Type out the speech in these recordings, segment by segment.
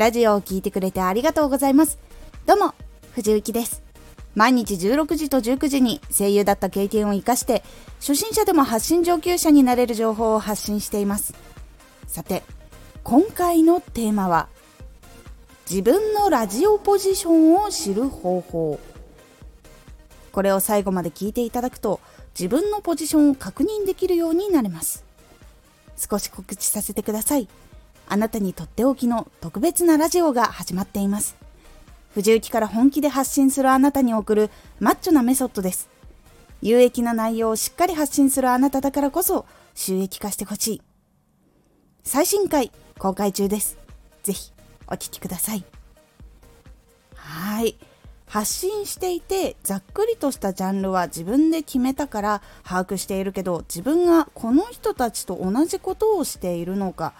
ラジオを聴いてくれてありがとうございます。どうも、藤幸です。毎日16時と19時に声優だった経験を活かして、初心者でも発信上級者になれる情報を発信しています。さて、今回のテーマは、自分のラジオポジションを知る方法。これを最後まで聞いていただくと、自分のポジションを確認できるようになれます。少し告知させてください。あなたにとっておきの特別なラジオが始まっています。藤雪から本気で発信するあなたに送るマッチョなメソッドです。有益な内容をしっかり発信するあなただからこそ収益化してほしい。最新回公開中です。ぜひお聴きください。はい。発信していてざっくりとしたジャンルは自分で決めたから把握しているけど自分がこの人たちと同じことをしているのか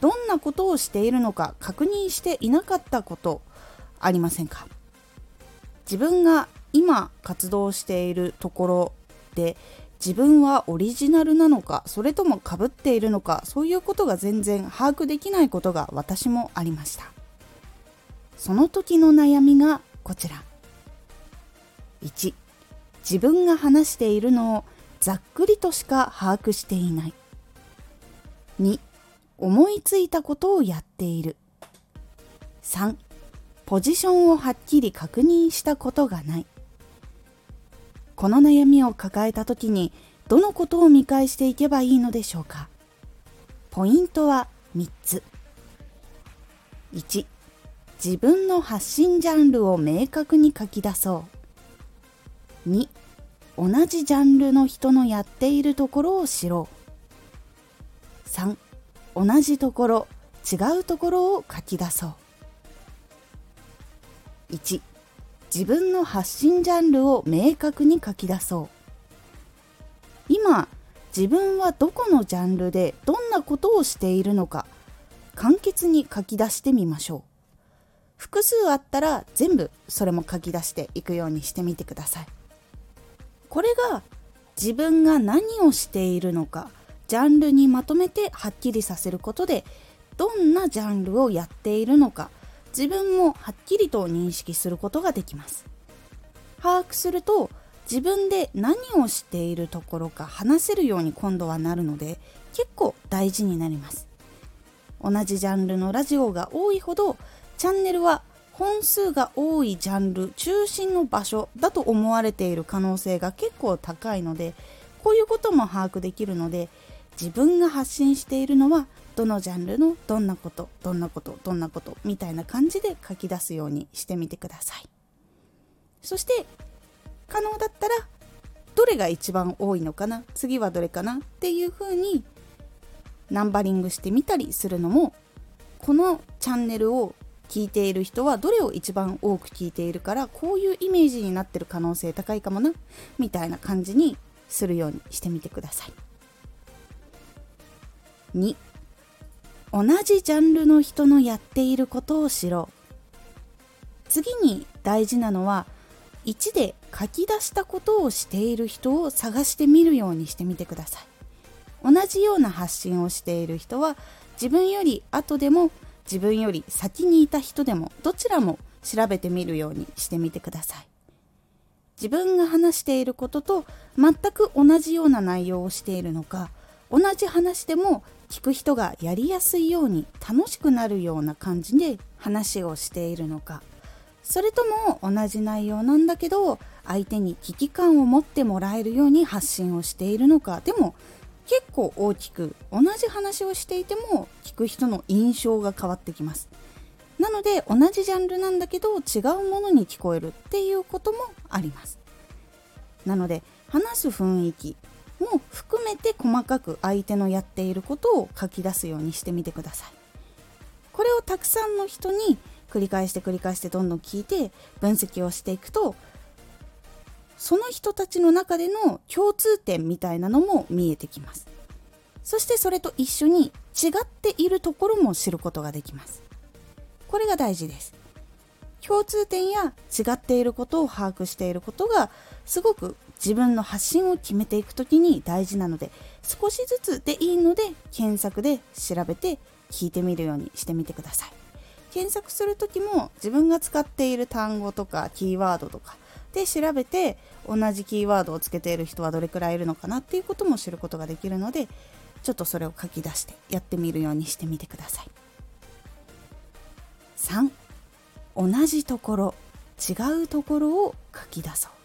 どんなことをしているのか確認していなかったことありませんか？自分が今活動しているところで自分はオリジナルなのかそれともかぶっているのかそういうことが全然把握できないことが私もありました。その時の悩みがこちら。1自分が話しているのをざっくりとしか把握していない。2思いついたことをやっている。3ポジションをはっきり確認したことがない。この悩みを抱えた時にどのことを見返していけばいいのでしょうか。ポイントは3つ。1自分の発信ジャンルを明確に書き出そう。2同じジャンルの人のやっているところを知ろう。3同じところ違うところを書き出そう。1自分の発信ジャンルを明確に書き出そう。今自分はどこのジャンルでどんなことをしているのか簡潔に書き出してみましょう。複数あったら全部それも書き出していくようにしてみてください。これが自分が何をしているのかジャンルにまとめてはっきりさせることでどんなジャンルをやっているのか自分もはっきりと認識することができます。把握すると自分で何をしているところか話せるように今度はなるので結構大事になります。同じジャンルのラジオが多いほどチャンネルは本数が多いジャンル中心の場所だと思われている可能性が結構高いのでこういうことも把握できるので自分が発信しているのはどのジャンルのどんなことどんなことどんなことみたいな感じで書き出すようにしてみてくださいそして可能だったらどれが一番多いのかな次はどれかなっていう風にナンバリングしてみたりするのもこのチャンネルを聞いている人はどれを一番多く聞いているからこういうイメージになってる可能性高いかもなみたいな感じにするようにしてみてください。2同じジャンルの人のやっていることを知ろう。次に大事なのは1で書き出したことをしている人を探してみるようにしてみてください。同じような発信をしている人は自分より後でも自分より先にいた人でもどちらも調べてみるようにしてみてください。自分が話していることと全く同じような内容をしているのか同じ話でも聞く人がやりやすいように楽しくなるような感じで話をしているのか。それとも同じ内容なんだけど相手に危機感を持ってもらえるように発信をしているのか。でも結構大きく同じ話をしていても聞く人の印象が変わってきます。なので同じジャンルなんだけど違うものに聞こえるっていうこともあります。なので話す雰囲気も含めて細かく相手のやっていることを書き出すようにしてみてください。これをたくさんの人に繰り返して繰り返してどんどん聞いて分析をしていくとその人たちの中での共通点みたいなのも見えてきます。そしてそれと一緒に違っているところも知ることができます。これが大事です。共通点や違っていることを把握していることがすごく自分の発信を決めていく時に大事なので少しずつでいいので検索で調べて聞いてみるようにしてみてください。検索する時も自分が使っている単語とかキーワードとかで調べて同じキーワードをつけている人はどれくらいいるのかなっていうことも知ることができるのでちょっとそれを書き出してやってみるようにしてみてください。3同じところ違うところを書き出そう。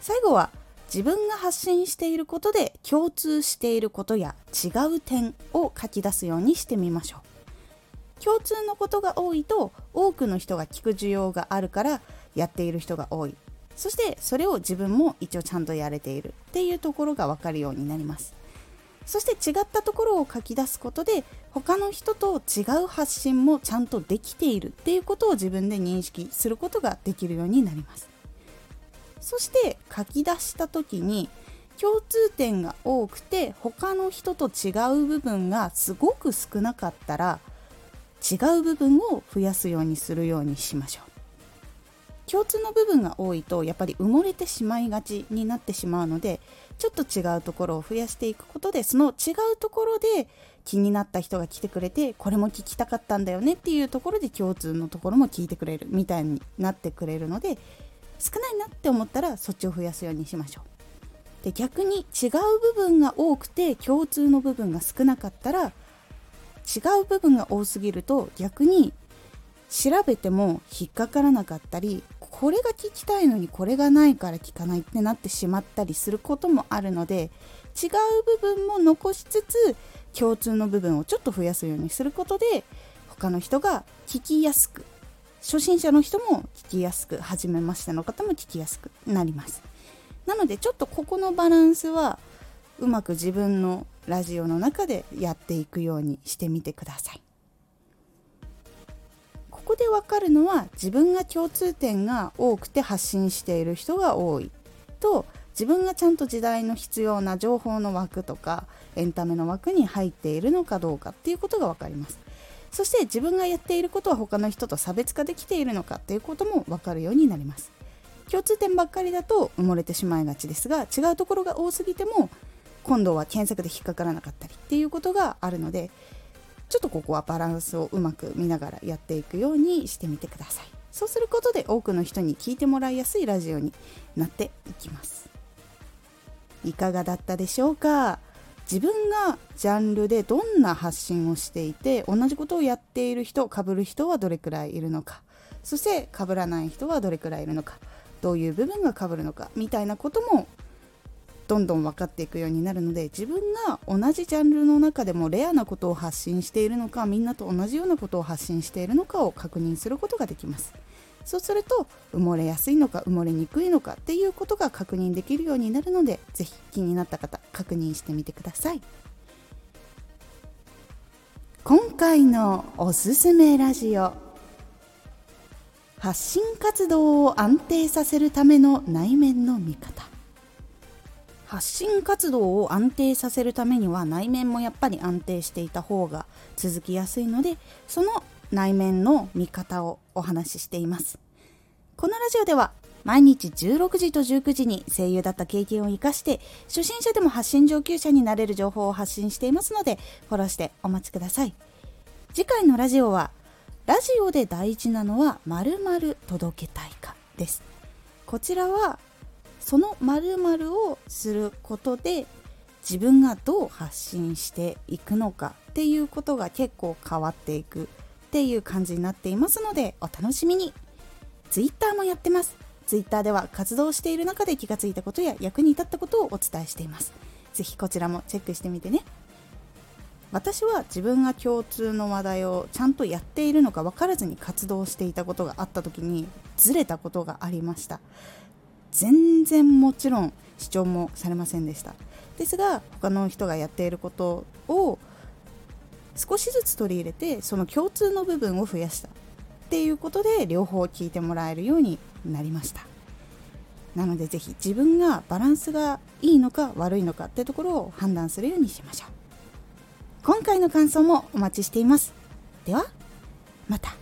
最後は自分が発信していることで共通していることや違う点を書き出すようにしてみましょう。共通のことが多いと多くの人が聞く需要があるからやっている人が多い。そしてそれを自分も一応ちゃんとやれているっていうところが分かるようになります。そして違ったところを書き出すことで他の人と違う発信もちゃんとできているっていうことを自分で認識することができるようになります。そして書き出した時に共通点が多くて他の人と違う部分がすごく少なかったら違う部分を増やすようにするようにしましょう。共通の部分が多いとやっぱり埋もれてしまいがちになってしまうのでちょっと違うところを増やしていくことでその違うところで気になった人が来てくれてこれも聞きたかったんだよねっていうところで共通のところも聞いてくれるみたいになってくれるので少ないなって思ったらそっちを増やすようにしましょう。で逆に違う部分が多くて共通の部分が少なかったら違う部分が多すぎると逆に調べても引っかからなかったりこれが聞きたいのにこれがないから聞かないってなってしまったりすることもあるので違う部分も残しつつ共通の部分をちょっと増やすようにすることで他の人が聞きやすく初心者の人も聞きやすく初めましての方も聞きやすくなります。なのでちょっとここのバランスはうまく自分のラジオの中でやっていくようにしてみてください。ここで分かるのは自分が共通点が多くて発信している人が多い。と自分がちゃんと時代の必要な情報の枠とかエンタメの枠に入っているのかどうかっていうことが分かります。そして自分がやっていることは他の人と差別化できているのかっていうことも分かるようになります。共通点ばっかりだと埋もれてしまいがちですが違うところが多すぎても今度は検索で引っかからなかったりっていうことがあるのでちょっとここはバランスをうまく見ながらやっていくようにしてみてください。そうすることで多くの人に聞いてもらいやすいラジオになっていきます。いかがだったでしょうか？自分がジャンルでどんな発信をしていて同じことをやっている人かぶる人はどれくらいいるのかそしてかぶらない人はどれくらいいるのかどういう部分がかぶるのかみたいなこともどんどん分かっていくようになるので自分が同じジャンルの中でもレアなことを発信しているのかみんなと同じようなことを発信しているのかを確認することができます。そうすると埋もれやすいのか埋もれにくいのかっていうことが確認できるようになるので是非気になった方確認してみてください。今回のおすすめラジオ発信活動を安定させるための内面の見方。発信活動を安定させるためには内面もやっぱり安定していた方が続きやすいのでその内面の見方をお話ししています。このラジオでは毎日16時と19時に声優だった経験を生かして初心者でも発信上級者になれる情報を発信していますのでフォローしてお待ちください。次回のラジオはラジオで大事なのは〇〇届けたいかです。こちらはその〇〇をすることで自分がどう発信していくのかっていうことが結構変わっていくっていう感じになっていますのでお楽しみに。Twitter もやってます。Twitter では活動している中で気がついたことや役に立ったことをお伝えしています。是非こちらもチェックしてみてね。私は自分が共通の話題をちゃんとやっているのか分からずに活動していたことがあった時にずれたことがありました。全然もちろん主張もされませんでした。ですが他の人がやっていることを少しずつ取り入れてその共通の部分を増やしたっていうことで両方聞いてもらえるようになりました。なので是非自分がバランスがいいのか悪いのかってところを判断するようにしましょう。今回の感想もお待ちしています。ではまた。